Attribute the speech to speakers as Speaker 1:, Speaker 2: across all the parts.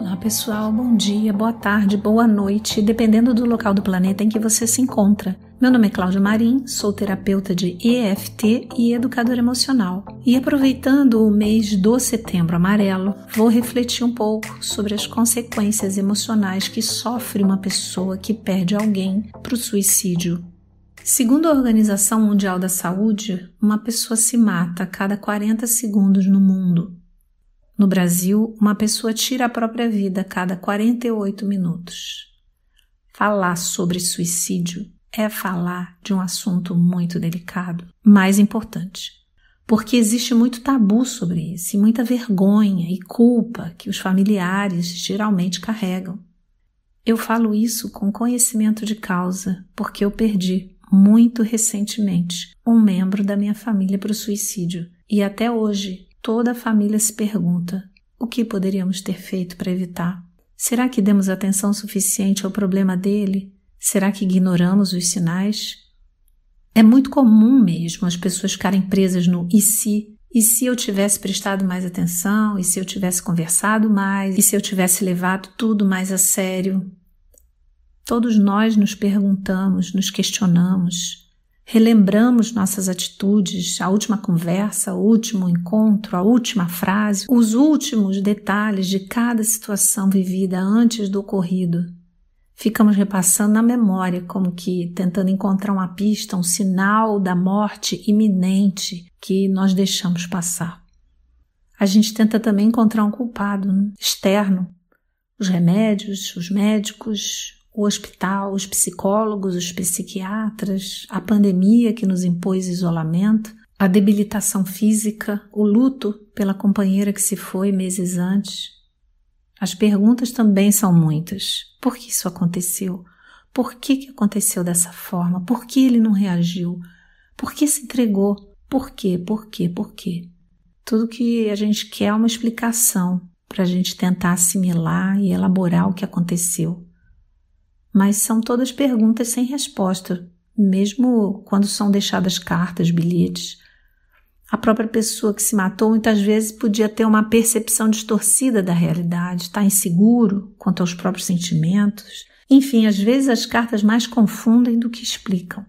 Speaker 1: Olá pessoal, bom dia, boa tarde, boa noite, dependendo do local do planeta em que você se encontra. Meu nome é Cláudia Marim, sou terapeuta de EFT e educadora emocional. E aproveitando o mês do Setembro Amarelo, vou refletir um pouco sobre as consequências emocionais que sofre uma pessoa que perde alguém para o suicídio. Segundo a Organização Mundial da Saúde, uma pessoa se mata a cada 40 segundos no mundo. No Brasil, uma pessoa tira a própria vida a cada 48 minutos. Falar sobre suicídio é falar de um assunto muito delicado, mais importante, porque existe muito tabu sobre isso, e muita vergonha e culpa que os familiares geralmente carregam. Eu falo isso com conhecimento de causa, porque eu perdi muito recentemente um membro da minha família para o suicídio e até hoje Toda a família se pergunta: o que poderíamos ter feito para evitar? Será que demos atenção suficiente ao problema dele? Será que ignoramos os sinais? É muito comum mesmo as pessoas ficarem presas no e se, e se eu tivesse prestado mais atenção, e se eu tivesse conversado mais, e se eu tivesse levado tudo mais a sério. Todos nós nos perguntamos, nos questionamos, relembramos nossas atitudes, a última conversa, o último encontro, a última frase, os últimos detalhes de cada situação vivida antes do ocorrido. Ficamos repassando na memória, como que tentando encontrar uma pista, um sinal da morte iminente que nós deixamos passar. A gente tenta também encontrar um culpado né? externo, os remédios, os médicos, o hospital, os psicólogos, os psiquiatras, a pandemia que nos impôs isolamento, a debilitação física, o luto pela companheira que se foi meses antes. As perguntas também são muitas. Por que isso aconteceu? Por que, que aconteceu dessa forma? Por que ele não reagiu? Por que se entregou? Por quê? Por quê? Por quê? Tudo que a gente quer é uma explicação para a gente tentar assimilar e elaborar o que aconteceu mas são todas perguntas sem resposta, mesmo quando são deixadas cartas, bilhetes. A própria pessoa que se matou muitas vezes podia ter uma percepção distorcida da realidade, estar inseguro quanto aos próprios sentimentos. Enfim, às vezes as cartas mais confundem do que explicam.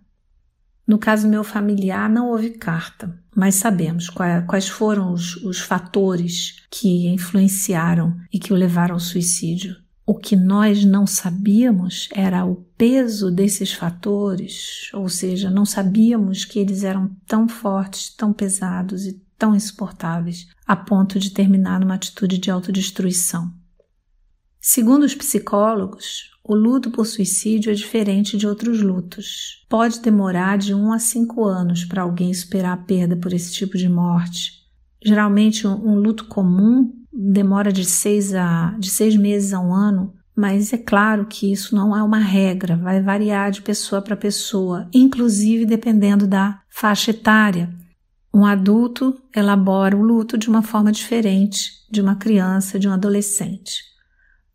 Speaker 1: No caso meu familiar, não houve carta, mas sabemos quais foram os, os fatores que influenciaram e que o levaram ao suicídio. O que nós não sabíamos era o peso desses fatores, ou seja, não sabíamos que eles eram tão fortes, tão pesados e tão insuportáveis a ponto de terminar numa atitude de autodestruição. Segundo os psicólogos, o luto por suicídio é diferente de outros lutos. Pode demorar de 1 a 5 anos para alguém superar a perda por esse tipo de morte. Geralmente, um, luto comum demora de seis, a, de seis meses a um ano, mas é claro que isso não é uma regra, vai variar de pessoa para pessoa, inclusive dependendo da faixa etária. Um adulto elabora o luto de uma forma diferente de uma criança, de um adolescente.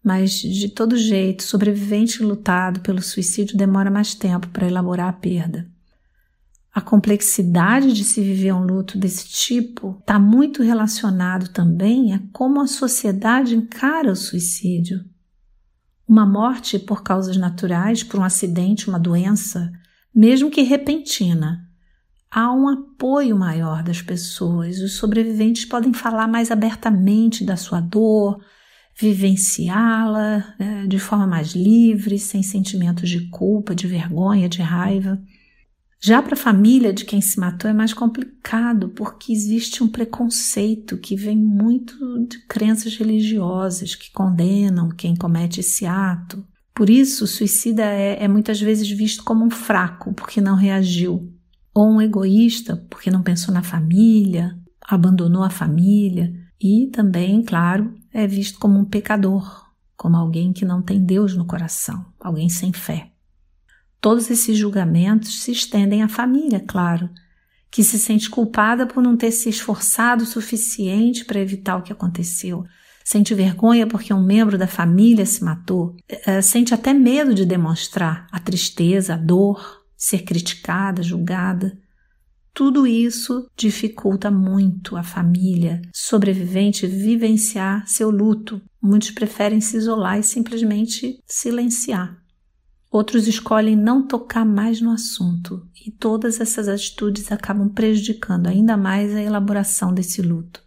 Speaker 1: Mas, de todo jeito, sobrevivente lutado pelo suicídio demora mais tempo para elaborar a perda. A complexidade de se viver um luto desse tipo está muito relacionado também a como a sociedade encara o suicídio. Uma morte por causas naturais, por um acidente, uma doença, mesmo que repentina, há um apoio maior das pessoas. Os sobreviventes podem falar mais abertamente da sua dor, vivenciá-la né, de forma mais livre, sem sentimentos de culpa, de vergonha, de raiva. Já para a família de quem se matou é mais complicado, porque existe um preconceito que vem muito de crenças religiosas que condenam quem comete esse ato. Por isso, o suicida é, é muitas vezes visto como um fraco, porque não reagiu, ou um egoísta, porque não pensou na família, abandonou a família, e também, claro, é visto como um pecador, como alguém que não tem Deus no coração, alguém sem fé. Todos esses julgamentos se estendem à família, claro, que se sente culpada por não ter se esforçado o suficiente para evitar o que aconteceu. Sente vergonha porque um membro da família se matou. É, sente até medo de demonstrar a tristeza, a dor, ser criticada, julgada. Tudo isso dificulta muito a família sobrevivente vivenciar seu luto. Muitos preferem se isolar e simplesmente silenciar. Outros escolhem não tocar mais no assunto, e todas essas atitudes acabam prejudicando ainda mais a elaboração desse luto.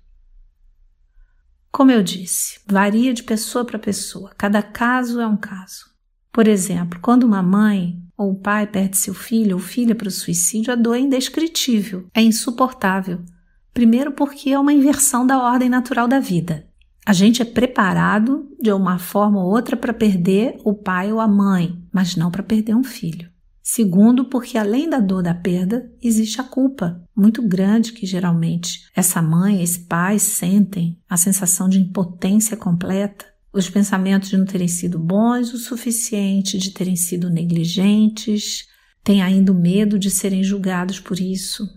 Speaker 1: Como eu disse, varia de pessoa para pessoa, cada caso é um caso. Por exemplo, quando uma mãe ou o pai perde seu filho ou filha para o suicídio, a dor é indescritível, é insuportável. Primeiro, porque é uma inversão da ordem natural da vida. A gente é preparado de uma forma ou outra para perder o pai ou a mãe, mas não para perder um filho. Segundo, porque além da dor da perda, existe a culpa muito grande que geralmente essa mãe, esse pai sentem, a sensação de impotência completa, os pensamentos de não terem sido bons o suficiente, de terem sido negligentes, têm ainda o medo de serem julgados por isso,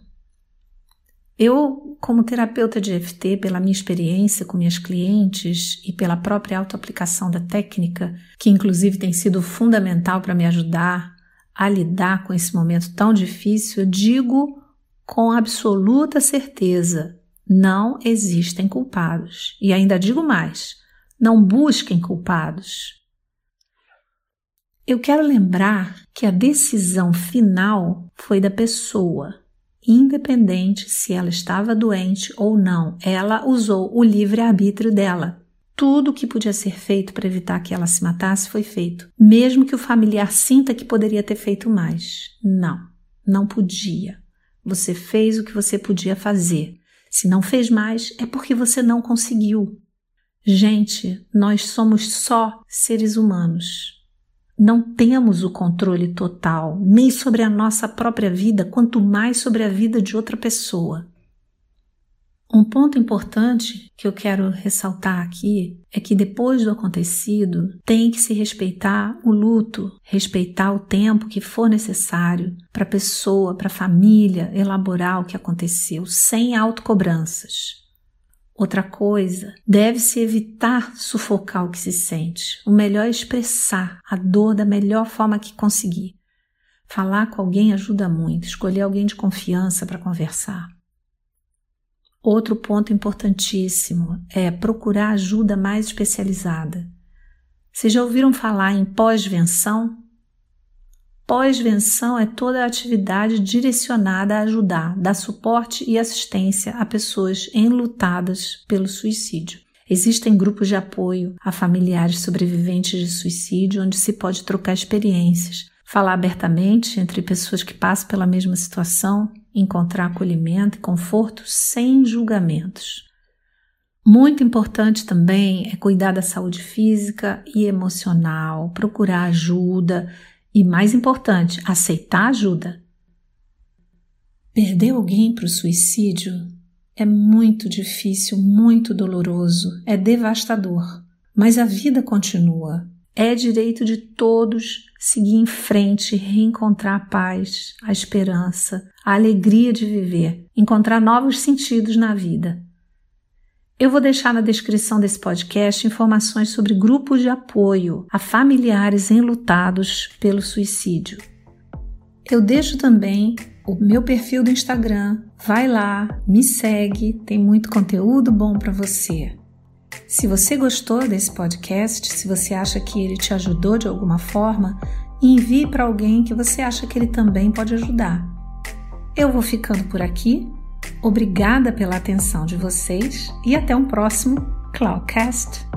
Speaker 1: eu, como terapeuta de EFT, pela minha experiência com minhas clientes e pela própria autoaplicação da técnica, que inclusive tem sido fundamental para me ajudar a lidar com esse momento tão difícil, eu digo com absoluta certeza: não existem culpados. E ainda digo mais: não busquem culpados. Eu quero lembrar que a decisão final foi da pessoa independente se ela estava doente ou não, ela usou o livre-arbítrio dela. Tudo o que podia ser feito para evitar que ela se matasse foi feito, mesmo que o familiar sinta que poderia ter feito mais. Não, não podia. Você fez o que você podia fazer. Se não fez mais, é porque você não conseguiu. Gente, nós somos só seres humanos. Não temos o controle total nem sobre a nossa própria vida, quanto mais sobre a vida de outra pessoa. Um ponto importante que eu quero ressaltar aqui é que depois do acontecido tem que se respeitar o luto, respeitar o tempo que for necessário para a pessoa, para a família elaborar o que aconteceu, sem autocobranças. Outra coisa, deve-se evitar sufocar o que se sente. O melhor é expressar a dor da melhor forma que conseguir. Falar com alguém ajuda muito, escolher alguém de confiança para conversar. Outro ponto importantíssimo é procurar ajuda mais especializada. Vocês já ouviram falar em pós-venção? Pós-venção é toda a atividade direcionada a ajudar, dar suporte e assistência a pessoas enlutadas pelo suicídio. Existem grupos de apoio a familiares sobreviventes de suicídio onde se pode trocar experiências, falar abertamente entre pessoas que passam pela mesma situação, encontrar acolhimento e conforto sem julgamentos. Muito importante também é cuidar da saúde física e emocional, procurar ajuda e, mais importante, aceitar ajuda. Perder alguém para o suicídio é muito difícil, muito doloroso, é devastador. Mas a vida continua. É direito de todos seguir em frente, reencontrar a paz, a esperança, a alegria de viver, encontrar novos sentidos na vida. Eu vou deixar na descrição desse podcast informações sobre grupos de apoio a familiares enlutados pelo suicídio. Eu deixo também o meu perfil do Instagram. Vai lá, me segue, tem muito conteúdo bom para você. Se você gostou desse podcast, se você acha que ele te ajudou de alguma forma, envie para alguém que você acha que ele também pode ajudar. Eu vou ficando por aqui. Obrigada pela atenção de vocês e até um próximo Cloudcast.